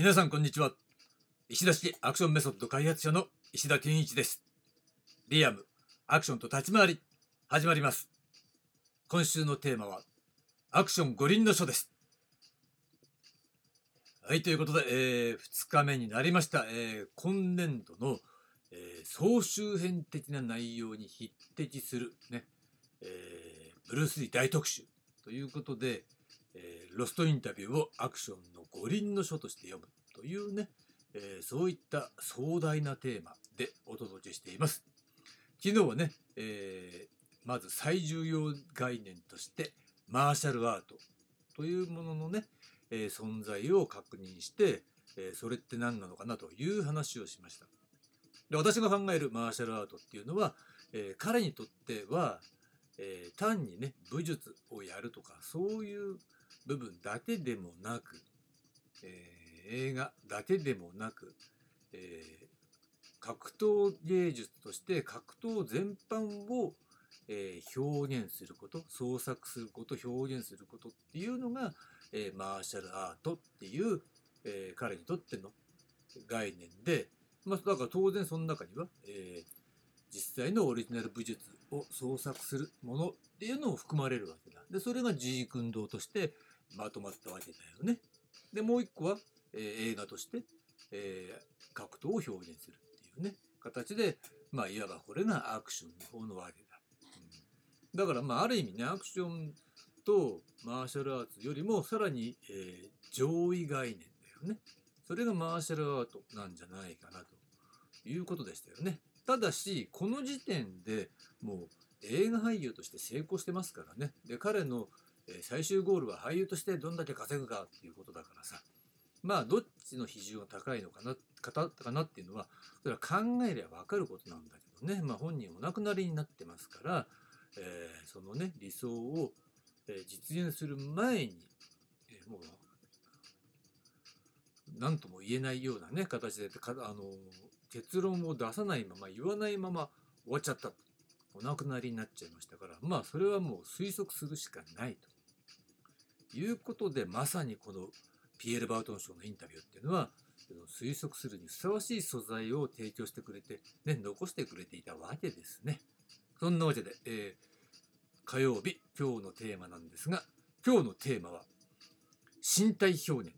皆さんこんにちは。石田式アクションメソッド開発者の石田健一です。リアムアクションと立ち回り始まります。今週のテーマはアクション五輪の書です。はいということで、えー、2日目になりました、えー、今年度の、えー、総集編的な内容に匹敵するね、え、ブルース・リー大特集。ということで、えー、ロストインタビューをアクションの五輪の書として読む。というね、えー、そういった壮大なテーマでお届けしています。昨日はね、えー、まず最重要概念としてマーシャルアートというもののね、えー、存在を確認して、え、それって何なのかなという話をしました。で私が考えるマーシャルアートっていうのは、え、彼にとっては、え、単にね武術をやるとかそういう部分だけでもなく、え、映画だけでもなく、えー、格闘芸術として格闘全般を、えー、表現すること創作すること表現することっていうのが、えマーシャルアートっていう、え彼にとっての概念で、まあ、だから当然その中には、え実際のオリジナル武術を創作するものっていうのも含まれるわけだ。でそれが自治運動としてまとまったわけだよね。でもう一個は、えー、映画として、えー、格闘を表現するっていうね形でまあいわばこれがアクションの方のわけだ。うん、だからまあある意味ねアクションとマーシャルアーツよりもさらに、えー、上位概念だよね。それがマーシャルアートなんじゃないかなということでしたよね。ただしこの時点でもう映画俳優として成功してますからね。で彼の最終ゴールは俳優としてどんだけ稼ぐかっていうことだからさまあどっちの比重が高いのかなかかなっていうのはそれは考えれば分かることなんだけどね、まあ、本人お亡くなりになってますから、えー、そのね理想を、え実現する前に、えー、もう何とも言えないようなね形でかあの結論を出さないまま言わないまま終わっちゃったお亡くなりになっちゃいましたからまあそれはもう推測するしかないと。いうことでまさにこのピエール・バートン賞のインタビューっていうのは推測するにふさわしい素材を提供してくれて、ね、残してくれていたわけですね。そんなわけで、えー、火曜日今日のテーマなんですが今日のテーマは身体表現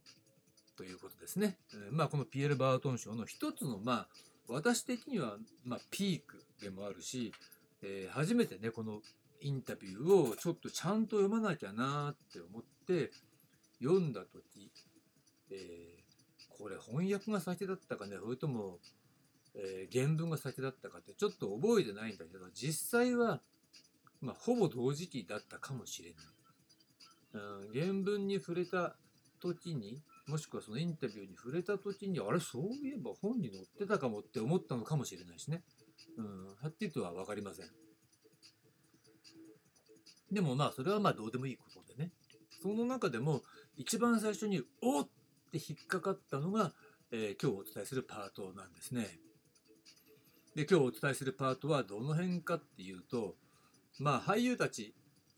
ということですね。えー、まあこのピエール・バートン賞の一つのまあ私的にはまあピークでもあるし、えー、初めてねこのインタビューをちょっとちゃんと読まなきゃなって思って読んだ時、えー、これ翻訳が先だったかねそれとも、えー、原文が先だったかってちょっと覚えてないんだけど実際は、まあ、ほぼ同時期だったかもしれない。うん、原文に触れた時にもしくはそのインタビューに触れた時にあれそういえば本に載ってたかもって思ったのかもしれないしね。うん、はっきりとは分かりません。でもまあそれはまあどうでもいいことでねその中でも一番最初におって引っかかったのが、えー、今日お伝えするパートなんですね。で今日お伝えするパートはどの辺かっていうとまあ俳優たち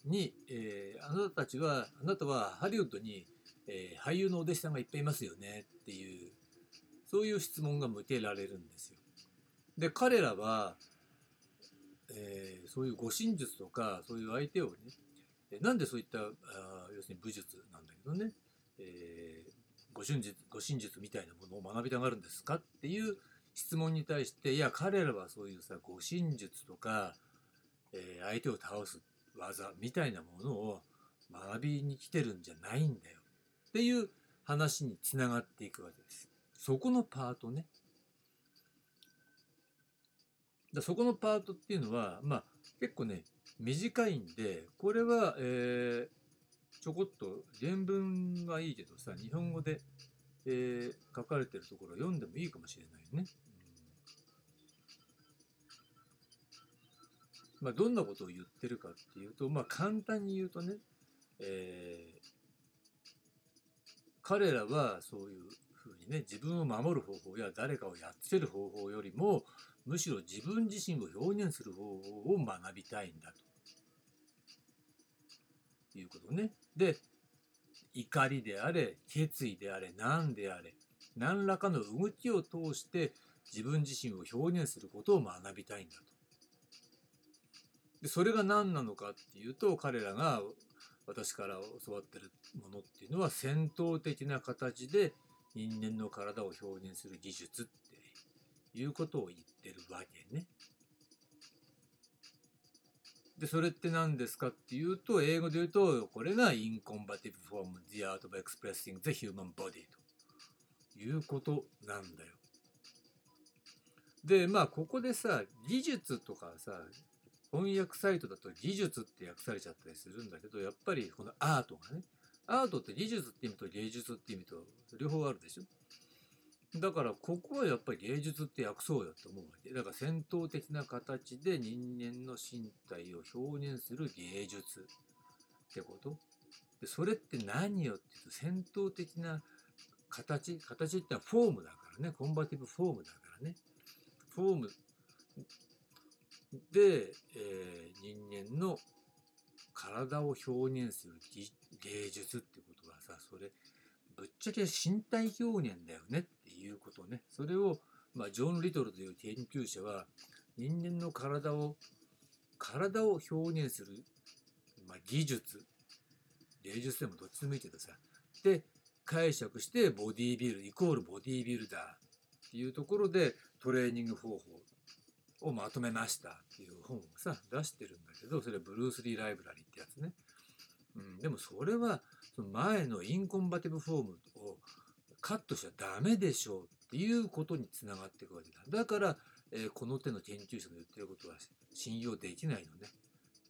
に、えー、あなたたちはあなたはハリウッドに、えー、俳優のお弟子さんがいっぱいいますよねっていうそういう質問が向けられるんですよ。で彼らはえー、そういう護身術とかそういう相手をねなんでそういったあ要するに武術なんだけどね、えー、護身身術みたいなものを学びたがるんですかっていう質問に対していや彼らはそういうさ護身術とか、えー、相手を倒す技みたいなものを学びに来てるんじゃないんだよっていう話につながっていくわけです。そこのパートねだそこのパートっていうのは、まあ、結構ね短いんでこれは、えー、ちょこっと原文はいいけどさ日本語で、えー、書かれてるところ読んでもいいかもしれないね。まあ、どんなことを言ってるかっていうと、まあ、簡単に言うとね、えー、彼らはそういうふうにね自分を守る方法や誰かをやっつける方法よりもむしろ自分自身を表現する方法を学びたいんだということね。で怒りであれ決意であれ何であれ何らかの動きを通して自分自身を表現することを学びたいんだと。でそれが何なのかっていうと彼らが私から教わってるものっていうのは戦闘的な形で人間の体を表現する技術っていうことを言ってるわけね。でそれって何ですかっていうと英語で言うとこれが Incompatible Form The Art of Expressing the Human Body ということなんだよ。でまあここでさ技術とかさ翻訳サイトだと技術って訳されちゃったりするんだけどやっぱりこのアートがねアートって技術って意味と芸術って意味と両方あるでしょだからここはやっぱり芸術って訳そうよと思うわけ。だから戦闘的な形で人間の身体を表現する芸術ってこと。でそれって何よって言うと戦闘的な形。形ってのはフォームだからね。コンバティブフォームだからね。フォーム。で、えー、人間の体を表現する芸術ってことはさそれぶっちゃけ身体表現だよねっていうことね。それを、まあ、ジョン・リトルという研究者は人間の体を体を表現する、まあ、技術芸術でもどっちでもいいけどさ。で解釈してボディービルイコールボディービルダーっていうところでトレーニング方法をまとめましたっていう本をさ出してるんだけどそれはブルース・リー・ライブラリーってやつね、うん、でもそれはその前のインコンバティブフォームをカットしちゃダメでしょうっていうことにつながっていくわけだ。だから、えー、この手の研究者の言ってることは信用できないのね、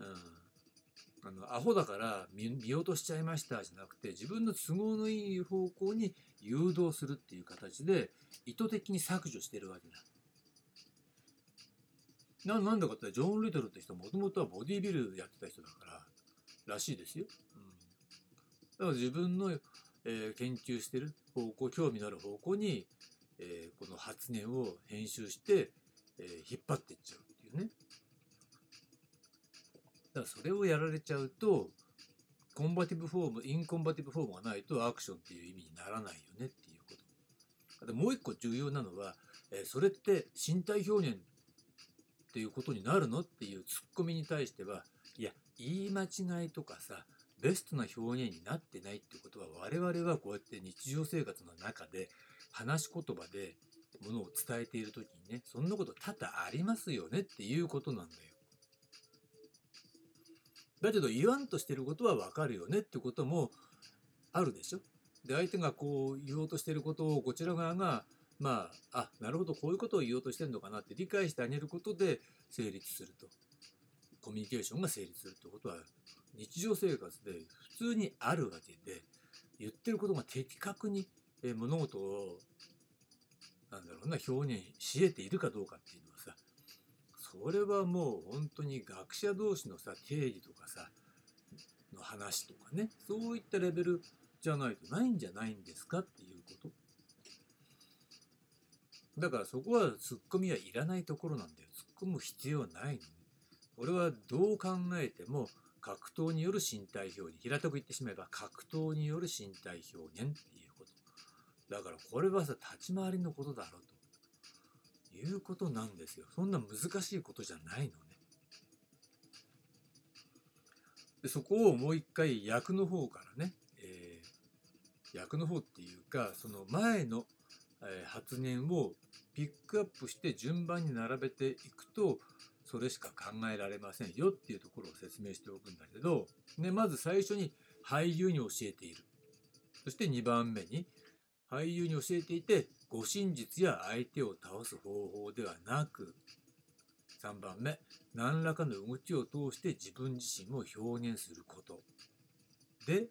うん、あのアホだから見見落としちゃいましたじゃなくて自分の都合のいい方向に誘導するっていう形で意図的に削除してるわけだ。ななんだかってジョン・リトルって人もともとはボディービルやってた人だかららしいですよ。うん、だから自分の、えー、研究してる方向興味のある方向に、えー、この発言を編集して、えー、引っ張っていっちゃうっていうね。だからそれをやられちゃうと combative form in combative form がないとアクションっていう意味にならないよねっていうこと。あともう一個重要なのは、えそれって身体表現っていうことになるのっていうツッコミに対してはいや言い間違いとかさベストな表現になってないってことは我々はこうやって日常生活の中で話し言葉でものを伝えている時にねそんなこと多々ありますよねっていうことなんだよ。だけど言わんとしてることはわかるよねってこともあるでしょ。で相手がこう言おうとしてることをこちら側がまあ、あ、なるほど、こういうことを言おうとしてるのかなって理解してあげることで成立すると。コミュニケーションが成立するってことは、日常生活で普通にあるわけで、言ってることが的確に物事を、なんだろうな、表現し得ているかどうかっていうのはさ、それはもう本当に学者同士のさ、定義とかさ、の話とかね、そういったレベルじゃないとないんじゃないんですかっていうこと。だからそこはツッコミはいらないところなんだよ。突っ込む必要はないのね。俺はどう考えても格闘による身体表現。平たく言ってしまえば格闘による身体表現っていうこと。だからこれはさ、立ち回りのことだろうということなんですよ。そんな難しいことじゃないのね。でそこをもう一回役の方からね、えー、役の方っていうかその前の発言をピックアップして順番に並べていくとそれしか考えられませんよっていうところを説明しておくんだけど、ね、まず最初に俳優に教えている。そして2番目に俳優に教えていて護身術や相手を倒す方法ではなく3番目何らかの動きを通して自分自身を表現すること。で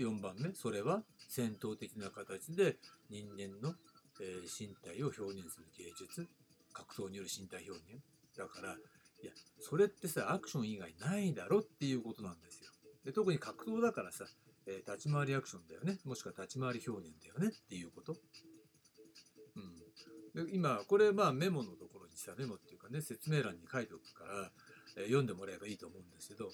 4番目それは戦闘的な形で人間の、身体を表現する芸術。格闘による身体表現。だからいやそれってさアクション以外ないだろっていうことなんですよ。で特に格闘だからさ、えー、立ち回りアクションだよね。もしくは立ち回り表現だよね。っていうこと、うん、で今これまあメモのところにさメモっていうかね説明欄に書いておくから、えー、読んでもらえばいいと思うんですけど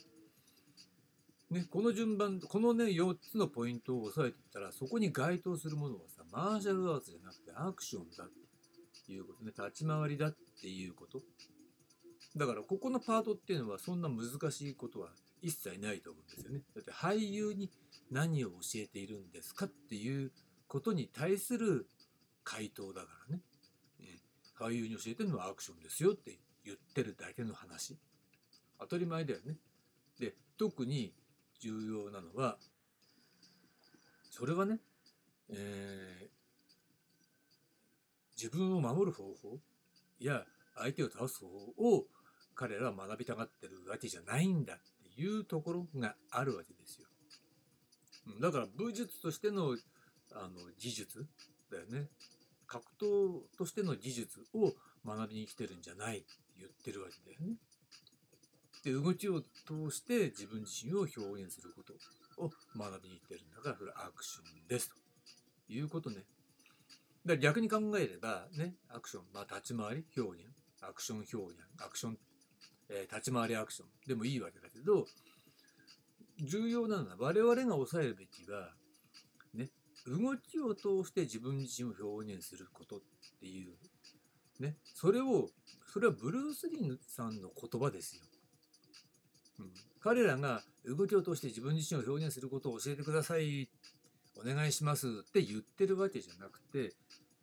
ね、この順番、このね、4つのポイントを押さえていったら、そこに該当するものはさ、マーシャルアーツじゃなくてアクションだっていうことね、立ち回りだっていうこと。だから、ここのパートっていうのは、そんな難しいことは一切ないと思うんですよね。だって、俳優に何を教えているんですかっていうことに対する回答だからね。俳優に教えてるのはアクションですよって言ってるだけの話。当たり前だよね。で、特に重要なのは、それはね、えー、自分を守る方法や相手を倒す方法を彼らは学びたがってるわけじゃないんだっていうところがあるわけですよ。だから武術としてのあの技術だよね。格闘としての技術を学びに来てるんじゃないって言ってるわけだよね。で動きを通して自分自身を表現することを学びに来てるんだからそれはアクションですということね。だから逆に考えればねアクション、まあ、立ち回り表現アクション表現アクション、えー、立ち回りアクションでもいいわけだけど重要なのは我々が抑えるべきはね動きを通して自分自身を表現することっていうねそれをそれはブルース・リーさんの言葉ですよ。うん、彼らが動きを通して自分自身を表現することを教えてくださいお願いしますって言ってるわけじゃなくて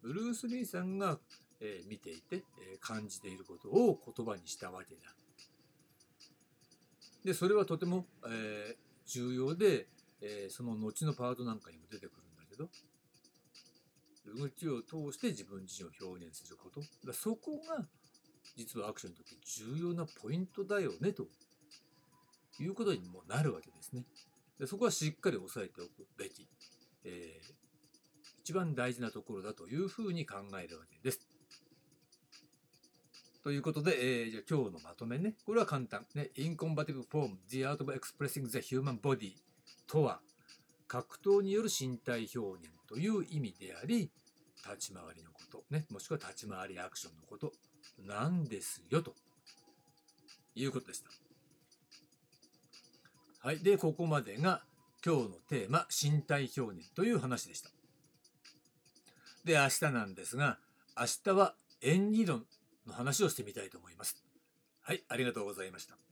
ブルース・リーさんが、えー、見ていて、えー、感じていることを言葉にしたわけだ。でそれはとても、えー、重要で、えその後のパートなんかにも出てくるんだけど動きを通して自分自身を表現することだそこが実はアクションにとって重要なポイントだよねということにもなるわけですね。でそこはしっかり押さえておくべき、えー、一番大事なところだというふうに考えるわけです。ということで、えー、じゃ今日のまとめね。これは簡単。ね、Incompatible Form, The Art of Expressing the Human Body とは、格闘による身体表現という意味であり、立ち回りのこと、ね、もしくは立ち回りアクションのことなんですよ、ということでした。はい。で、ここまでが今日のテーマ、身体表現という話でした。で、明日なんですが、明日は演技論の話をしてみたいと思います。はい、ありがとうございました。